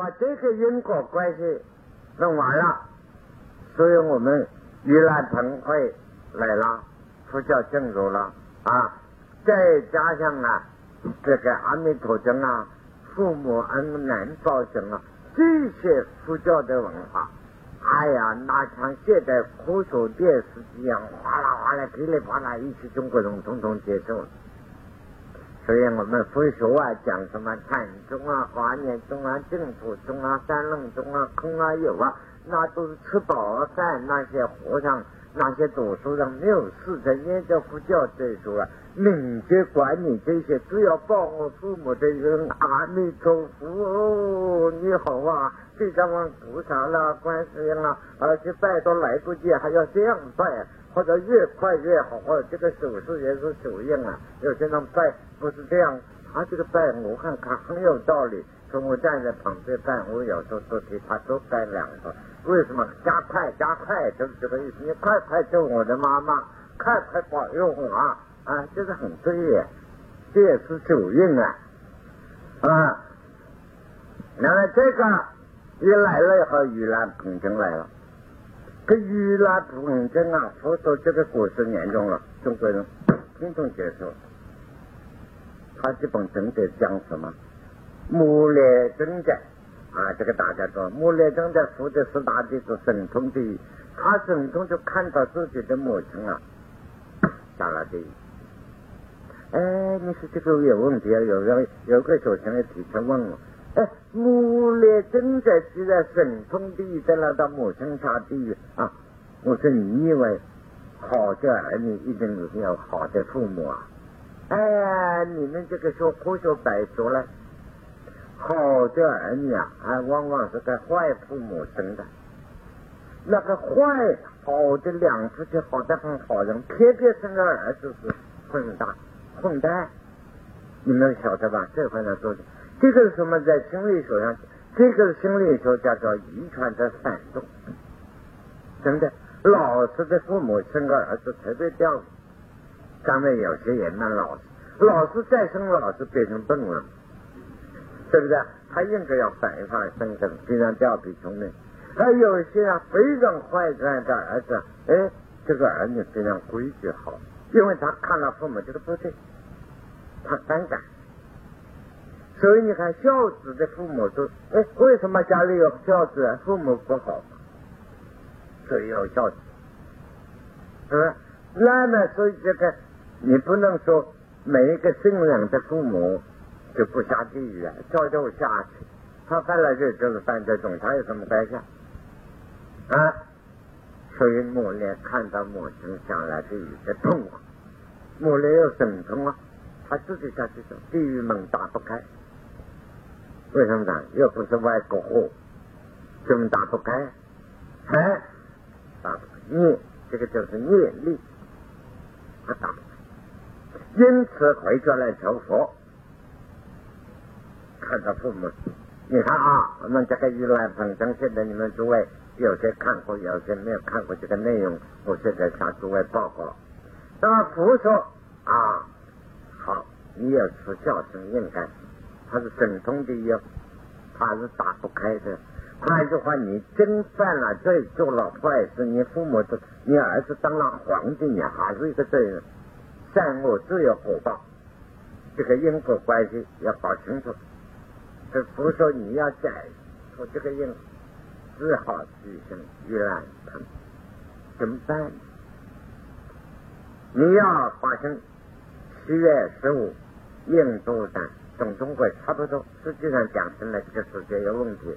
把这个因果关系弄完了，所以我们盂兰盆会来了，佛教正入了啊，再加上啊这个阿弥陀经啊，父母恩难报生啊，这些佛教的文化。哎呀，那像现在科学电视机一样，哗啦哗啦噼里啪啦，一起中国人统统接受了。所以我们佛学啊，讲什么禅宗啊、华严宗啊、净土宗啊、三论宗啊、空啊有啊，那都是吃饱了饭。那些和尚、那些读书人没有事在研究佛教这书啊。敏捷管理这些，只要报我父母的人，阿弥陀佛，你好啊，地藏王菩萨啦，观世音啦，而且拜都来不及，还要这样拜，或者越快越好，或者这个手势也是手印啊。有些人拜不是这样，他这个拜我看看很有道理。从我站在旁边拜，我有时候都给他多拜两个。为什么加快加快就是这个意思？你快快救我的妈妈，快快保佑我啊！啊，这个很对耶，这也是主运啊啊！那么这个一来了以后，盂兰盆经来了。这盂兰盆经啊，佛说这个果实严重了，中国人统统接受。他基本经在讲什么？木列真在啊，这个大家说，木列真在佛的四大弟子神通第一，他神通就看到自己的母亲啊，下了地狱。哎，你说这个有问题啊？有人有个小朋友提出问我，哎，母来真在既然神通地狱，在那到母亲下地狱啊？我说你以为好的儿女一定是要好的父母啊？哎呀，你们这个说科学白说了，好的儿女啊，还往往是个坏父母生的。那个坏好的两夫妻好的很好人，偏偏生个儿子是混蛋。混蛋，你们晓得吧？这方面说的，这个是什么？在心理学上，这个心理学叫做遗传的反动。真的，老实的父母生个儿子特别掉，咱们有些也蛮老实，老实再生老实变成笨了，对不对？他应该要反一反生根，非常调皮聪明。而有些啊非常坏的儿子，哎，这个儿女非常规矩好。因为他看了父母这个不对，他反感，所以你看孝子的父母都，哎，为什么家里有孝子？父母不好，所以有孝子，是不是？那么所以这个你不能说每一个善良的父母就不下地狱啊，照旧下去，他犯了罪就是犯这种，他有什么关系啊？所以母烈看到母亲下来地狱的痛苦，母烈有神通啊，他自己下去走，地狱门打不开。为什么呢？又不是外国货，怎么打不开？哎，打不开，孽，这个就是念力，他打不开。因此回家来求佛，看到父母，你看啊，我们这个玉兰粉灯，现在你们诸位。有些看过，有些没有看过这个内容，我现在向诸位报告。那么佛说啊，好，你要是孝顺应该，他是神通的药，他是打不开的。换句话，你真犯了罪，做了坏事，你父母都，你儿子当了皇帝，你还是一个罪人。善恶自有果报，这个因果关系要搞清楚。这不是说你要改出这个因。只好举行盂兰盆，怎么办？你要发生七月十五，印度的总中国差不多，实际上讲成了这个世界有问题。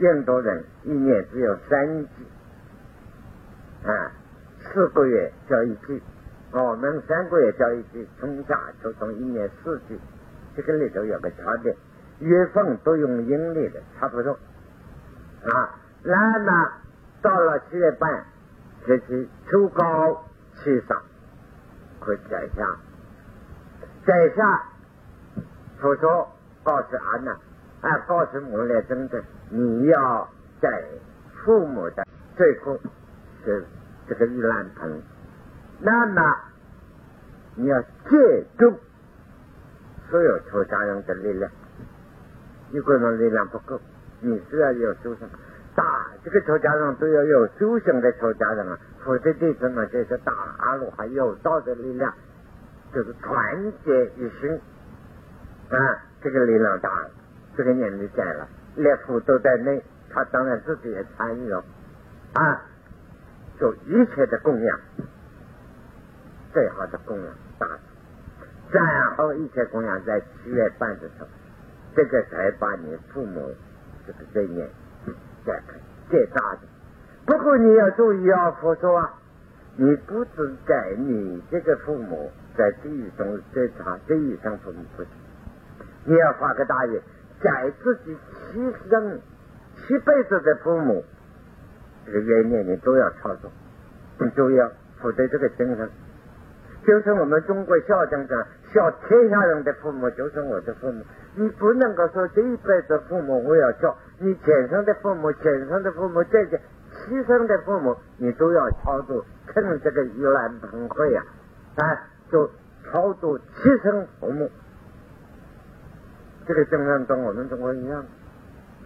印度人一年只有三季，啊，四个月交一季，我们三个月交一季，春夏秋冬一年四季，这个里头有个差别，月份都用阴历的，差不多。啊，那么到了七月半，就是秋高气爽，可以摘下。摘下，佛说告诉阿难，啊，告诉母来真的，你要在父母的最后是这个玉兰盆，那么你要借助所有出家人的力量，一个人力量不够，你是要有修行。打这个出家人都要有修行的出家人啊，否则弟子们就是打阿罗汉有道的力量，就是团结一心。啊，这个力量大了，这个年龄在了，列夫都在内，他当然自己也参与了。啊，做一切的供养，最好的供养大，然后一切供养在七月半的时候，这个才把你父母这个这念。最大的，不过你要注意啊，佛说啊，你不只改你这个父母在地狱中最差，地狱上父母不行，你要发个大愿，改自己七生七辈子的父母，这个愿念你都要操作，你都要否则这个精神，就是我们中国孝敬讲，孝天下人的父母就是我的父母。你不能够说这一辈子父母我要孝，你前生的父母、前生的父母、这个七生的父母，你都要超度，趁这个盂兰盆会呀，啊，就超度七生父母。这个精神跟我们中国一样，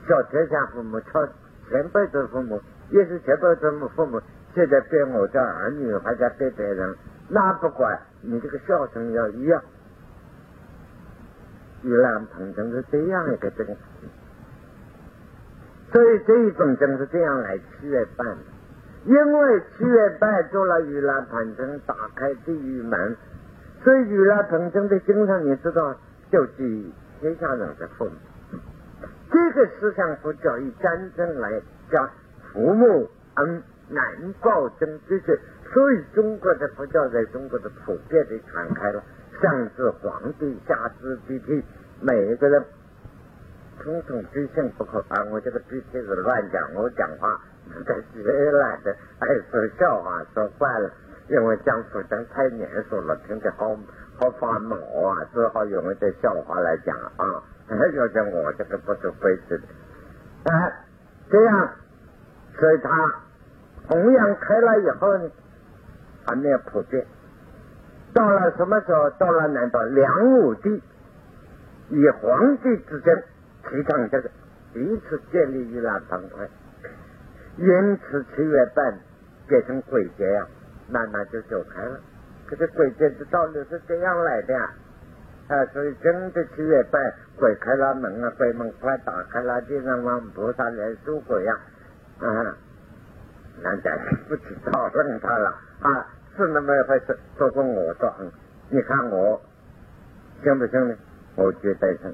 孝天下父母，孝前辈子父母，也是前辈子父母，现在对我的儿女还在对别人，那不管你这个孝顺要一样。玉兰盆真是这样一个真实，所以这一种真是这样来七月半，因为七月半做了玉兰盆真，打开地狱门，所以玉兰盆真的经常你知道，就记天下人的父母。这个思想佛教以战争来讲，父母恩难报真，这些，所以中国的佛教在中国的普遍的传开了。上至皇帝，下至集体，每一个人统统追信不可啊！我这个脾气是乱讲，我讲话在学来的，爱说笑话，说惯了，因为讲佛讲太严肃了，听得好好发毛啊，只好用一点笑话来讲啊。要讲我这个不是规矩的，哎，这样，所以他弘扬开了以后呢，还没有普遍。到了什么时候？到了难道梁武帝以皇帝之争提倡这个，第一次建立玉兰帮会，因此七月半变成鬼节呀，慢慢就走开了。可是鬼节的道理是这样来的呀啊，所以真的七月半鬼开了门啊，鬼门快打开了，地上往菩萨来赎鬼呀，啊，那家不去讨论他了啊。是那么一回事，说说我说，你看我行不行呢？我绝对行。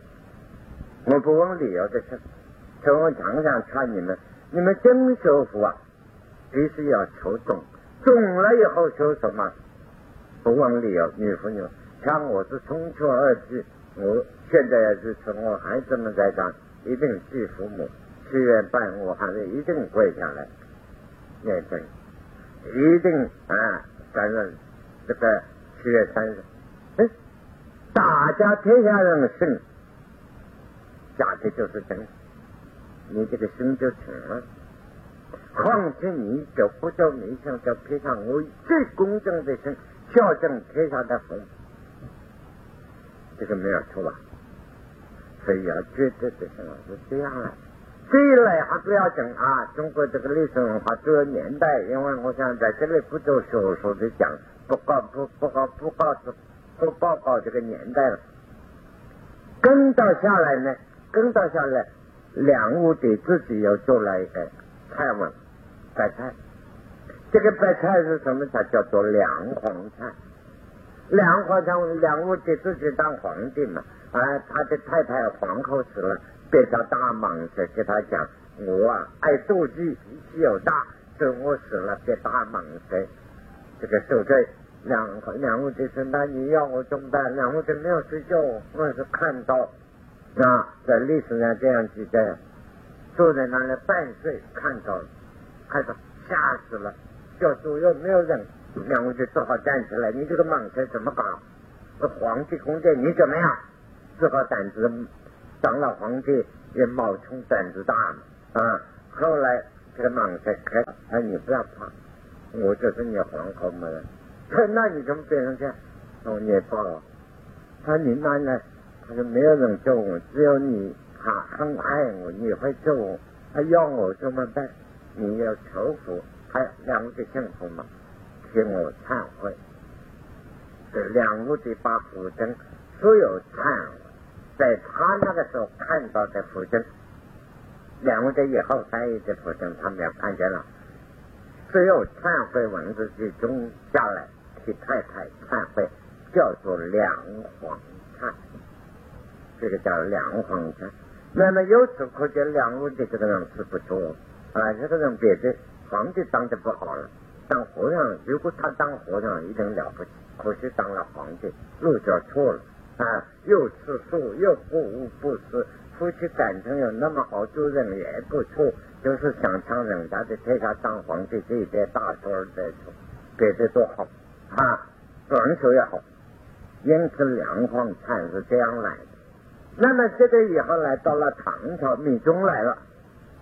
我不问理由的事，从我常常劝你们，你们真修福啊，必须要求懂，懂了以后修什么？不问理由，女朋友，像我是中秋二季，我现在要是从我孩子们在讲，一定祭父母，七月半我还是一定跪下来念经，一定啊。担任这个七月三日，哎，大家天下人的信，假的就是真，你这个心就成了。况且你就不叫迷信，叫偏向我最公正的心，孝敬天下的父母，这个没有错吧？所以要绝对的什么是这样啊。这一类还不要讲啊！中国这个历史文化这个年代，因为我想在这里不做学术的讲，不告不不告不告诉不报告这个年代了。跟到下来呢，跟到下来，两武帝自己又做了一个菜文，白菜。这个白菜是什么菜？叫做梁皇菜。梁皇菜，梁武帝自己当皇帝嘛，啊，他的太太皇后死了。别叫大蟒蛇给他讲，我啊爱妒忌，脾气又大，所以我死了变大蟒蛇这个受罪。两两位弟兄，那你要我怎么办？两位弟没有睡觉，我是看到啊，在历史上这样记载，坐在那里半睡，看到看到吓死了，叫左右没有人，两位就只好站起来。你这个蟒蛇怎么搞？皇帝宫殿你怎么样？只好胆子。当了皇帝也冒充胆子大嘛啊！后来这个蟒蛇开了，他你不要怕，我就是你皇后嘛。他 那你怎么变成这样？哦，你报。他你那呢？他说没有人救我，只有你，他很爱我，你会救我，他要我怎么办？你要求福，还两个幸福吗？请我忏悔。这两个的把福证所有忏悔，在他那个时候看到的福证，两个的以后翻译的福证，他们也看见了。只有忏悔文字集中下来，替太太忏悔，叫做梁皇忏，这个叫梁皇忏。那么由此可见，梁武帝这个人是不错啊，这个人别的皇帝当的不好了，当和尚，如果他当和尚一定了不起，可惜当了皇帝路就错了。啊，又吃素又不污不食，夫妻感情有那么好，做人也不错。就是想抢人家的，天下当皇帝这一点大错儿在做，别的都好啊，文学也好，因此梁皇禅是这样来的。那么这个以后来到了唐朝，密宗来了，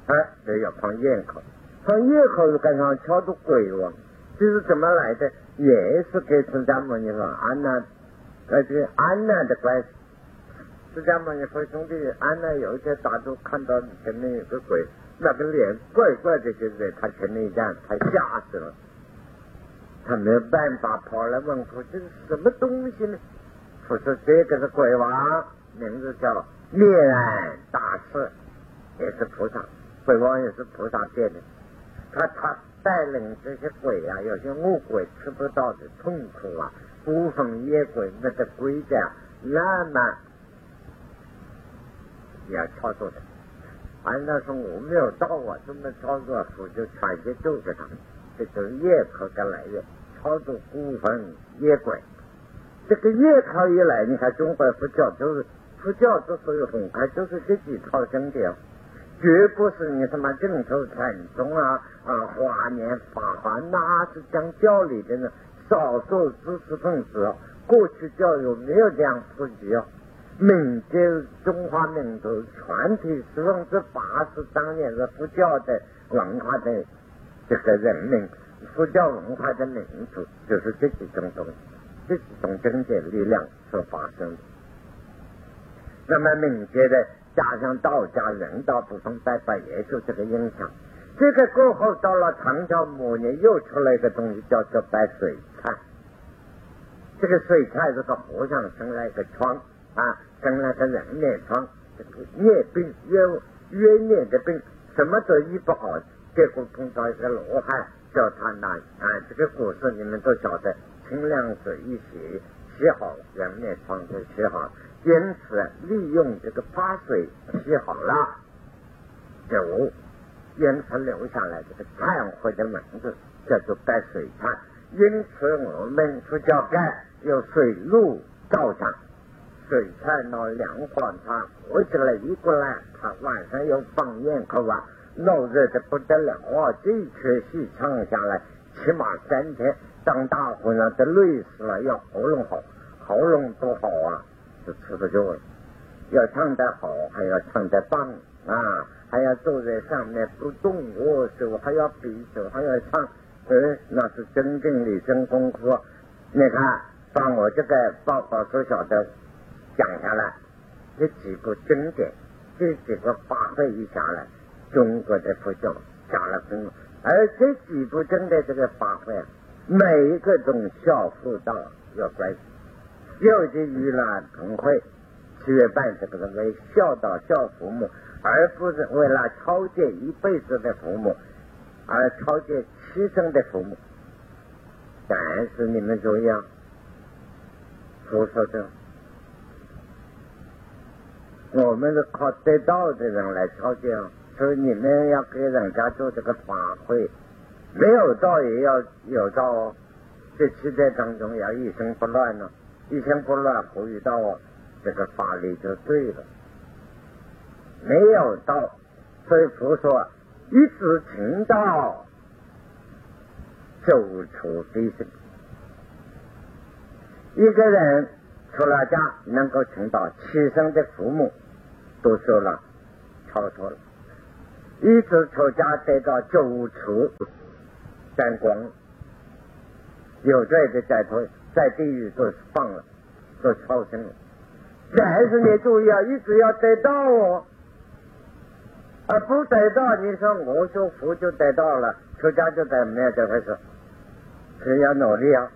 哎，就要放咽口，放咽口又赶上敲着鬼王，这是怎么来的？也是跟释迦牟尼佛安那，这是安那的关系。释迦牟尼佛兄弟安那有一天打坐看到前面有个鬼。那个脸怪怪的，就在他前面一站，他吓死了。他没有办法跑来问佛：“这是什么东西呢？”佛说：“这个是鬼王，名字叫灭难大师，也是菩萨。鬼王也是菩萨变的。他他带领这些鬼啊，有些恶鬼吃不到的痛苦啊，孤魂野鬼那个鬼家那么要操作的。”按照说我没有到啊，这么操作，我就全接救着他。这就业口的来源，操作孤魂野鬼。这个业口一来，你看中国佛教就是佛教之所以很快，就是这几套经典，绝不是你什么净土禅宗啊啊华严法华，那是讲教理的呢。少数知识分子，过去教育没有这样普及啊。民间中华民族全体十分之八十当年是佛教的文化的这个人民，佛教文化的民族，就是这几种东西，这几种经典力量所发生的。那么民间的加上道家人道部分，再把也受这个影响。这个过后到了唐朝末年，又出来一个东西叫做白水菜。这个水菜是个和尚生了一个疮。啊，生了个人面疮，这个孽病、冤冤孽的病，什么都医不好，结果碰到一个罗汉，叫他拿啊，这个故事你们都晓得，清凉水一洗，洗好人面疮就洗好，因此利用这个法水洗好了，就因此留下来这个忏悔的名字叫做白水忏，因此我们佛教盖有水路道上。水菜闹凉黄茶，喝起来一过来，他晚上要放烟口啊，闹热的不得了啊！这一出戏唱下来，起码三天，当大和尚都累死了，要喉咙好，喉咙多好啊，就吃不住了。要唱得好，还要唱得棒啊，还要坐在上面不动，握手还要比手，还要唱，哎，那是真正的真功夫。你看，把我这个报告所晓得。讲下来，这几部经典，这几个法会一下来，中国的佛教讲了功。而这几部经的这个法会，每一个都孝佛道有关系。有的娱乐同会，七月半这个是为孝道孝父母，而不是为了超越一辈子的父母，而超越七生的父母。但是你们注意啊，佛说的。我们是靠得道的人来超荐，所以你们要给人家做这个法会，没有道也要有道哦。在期待当中要一生不乱呢，一生不乱，呼吁道哦，这个法律就对了。没有道，所以佛说一直听道，走出低声。一个人出了家，能够听到亲生的父母。都受了，超脱了，一直出家得到九处沾光，有罪的在脱，在地狱都放了，都超生了。但是你注意啊，一直要得到哦，啊，不得到，你说我说佛就得到了，出家就得没有这回事，是要努力啊，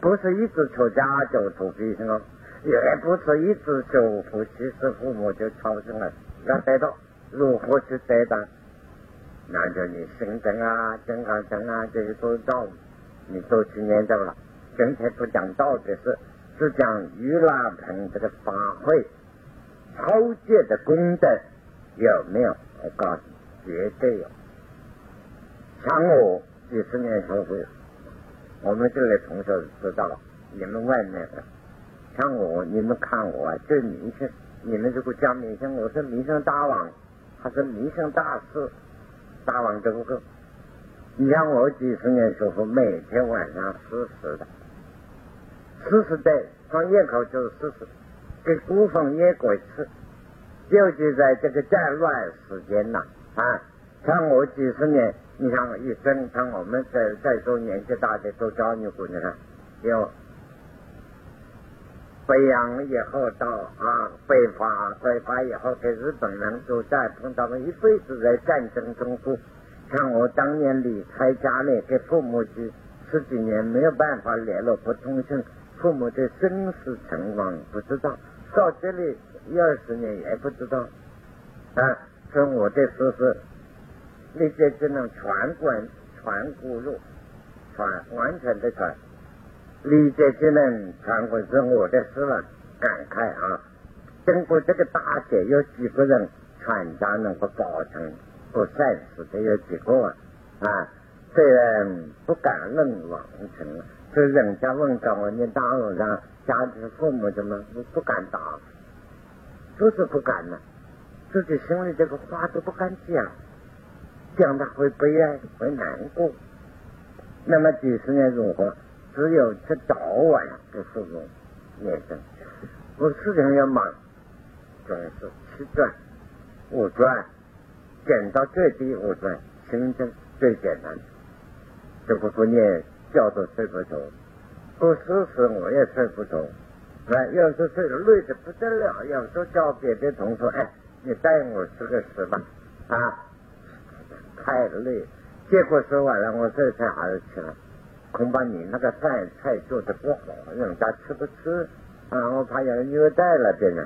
不是一直出家就土逼什么，也不是一直修佛其实父母就超生了，要得到，如何去得到？那就你心正啊、健康正啊这些都道，你都去念到了。今天不讲道的事，只讲盂兰盆这个法会，超界的功德有没有？我告诉你，绝对有。像我几十年学会，我们这里同学知道了，你们外面的，像我，你们看我啊，这名声，你们如果讲名声，我是名声大王，他是名声大师？大王这个，你像我几十年学佛，每天晚上四十的，四十的放夜口就是四十，给古风也过一次。尤其在这个战乱时间呐，啊，像我几十年，你看一生，像我们在在座年纪大的都教你过，你看有北洋以后到啊北伐，北伐以后给日本人都在碰到了一辈子在战争中过。像我当年离开家里，给父母去十几年没有办法联络，不通讯，父母的生死存亡不知道，到这里。一二十年也不知道啊，说我的事是那些只能传管传轱辘，传完全的传，理解只能传过是我的事了。感慨啊，经过这个大劫，有几个人全家能够保成不善死的有几个啊？啊虽然不敢论王成，所以人家问到我，你大路上家里父母怎么不敢打？就是不敢了，自己心里这个话都不敢讲，讲他会悲哀，会难过。那么几十年如何？只有这早晚的父母念生。我事情要忙，总是七转五转，减到最低五转，心正最简单。这个不念，觉都睡不着，不试试我也睡不着。啊，有时候累的不得了，有时候叫别的同学，哎，你带我吃个屎吧，啊，太累。结果说完了，我这才还是吃了。恐怕你那个饭菜做的不好，人家吃不吃？啊，我怕有虐待了别人。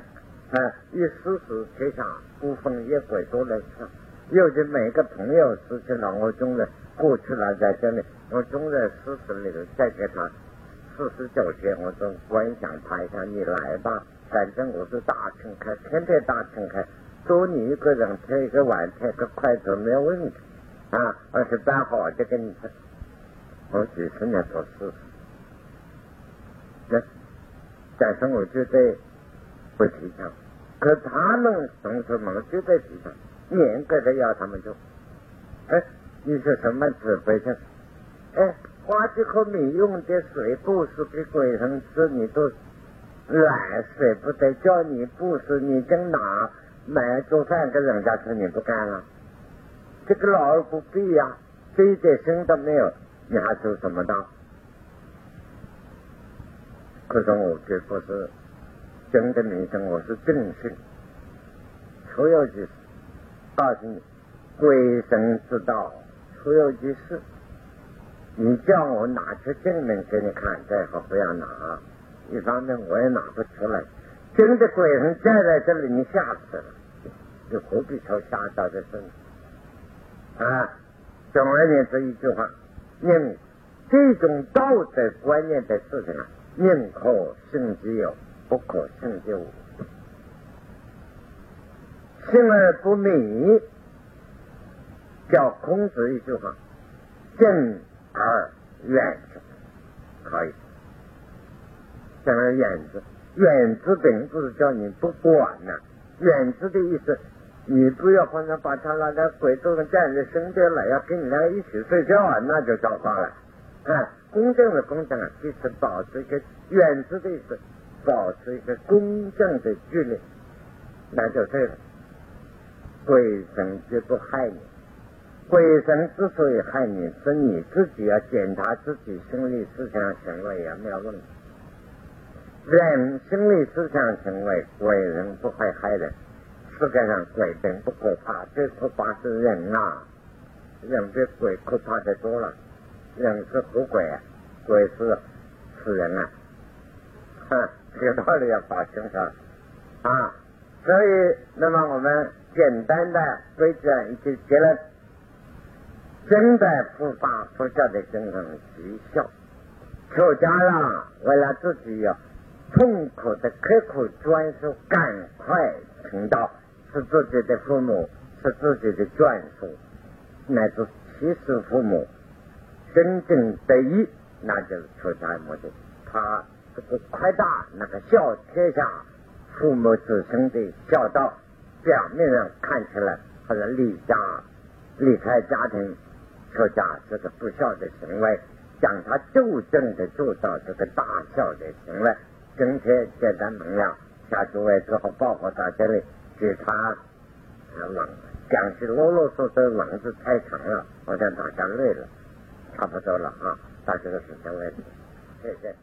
啊，一时时天下孤峰野鬼都来吃。有的每个朋友失去了，我总是过去了在这里，我总在事实里头再给他。四十九天，我说观想他一下，你来吧，反正我是大乘开，天天大乘开，多你一个人，吃一个碗，添个筷子没有问题啊！而且办好就跟你说，我几十年做事，那但是我觉得不提倡，可他们同学们就在提倡，严格的要他们做。哎，你是什么指挥的？哎。花几口米用的水布施给鬼神吃，你都懒，舍不得叫你布施，你跟哪买做饭给人家吃，你不干了？这个老而不必呀，这一点心都没有，你还做什么道？可是我绝不是真的名声，我是正信。出有其事，告诉你，鬼神之道，出有其事。你叫我拿出证明给你看，最好不要拿。一方面我也拿不出来，真的鬼神站在这里，你吓死了，你何必受吓到的事啊？总而言之一句话，宁这种道德观念的事情啊，宁可信其有，不可信其无。信而不迷，叫孔子一句话，正。而远之可以，讲而远之，远之并不是叫你不管呐，远之的意思，你不要好像把他那个鬼都能站在身边了，要跟你两个一起睡觉啊，那就糟糕了。啊，公正的公正啊，就是保持一个远之的意思，保持一个公正的距离，那就对了。鬼神绝不害你。鬼神之所以害你，是你自己要检查自己心理思想行为有没有问题。人心理思想行为，鬼人不会害人；世界上鬼神不可怕，最可怕是人呐，人比鬼可怕的多了。人是活鬼啊，鬼是死人啊！哼，这个道理要搞清楚啊！所以，那么我们简单的归结一些结论：真的不把佛教的真正绩效。出家了，为了自己要痛苦的刻苦专属，赶快成道，是自己的父母，是自己的眷属，乃至其世父母。真正得益，那就是出家目的。他这个扩大那个孝天下父母子孙的孝道，表面上看起来好像离家离开家庭出家这个不孝的行为，讲他真正的做到这个大孝的行为。今天简单明了，下诸位之后报告到这里，其他忙讲起啰啰嗦嗦忙字太长了，好像大家累了。差不多了啊，到这个时间为止，谢谢。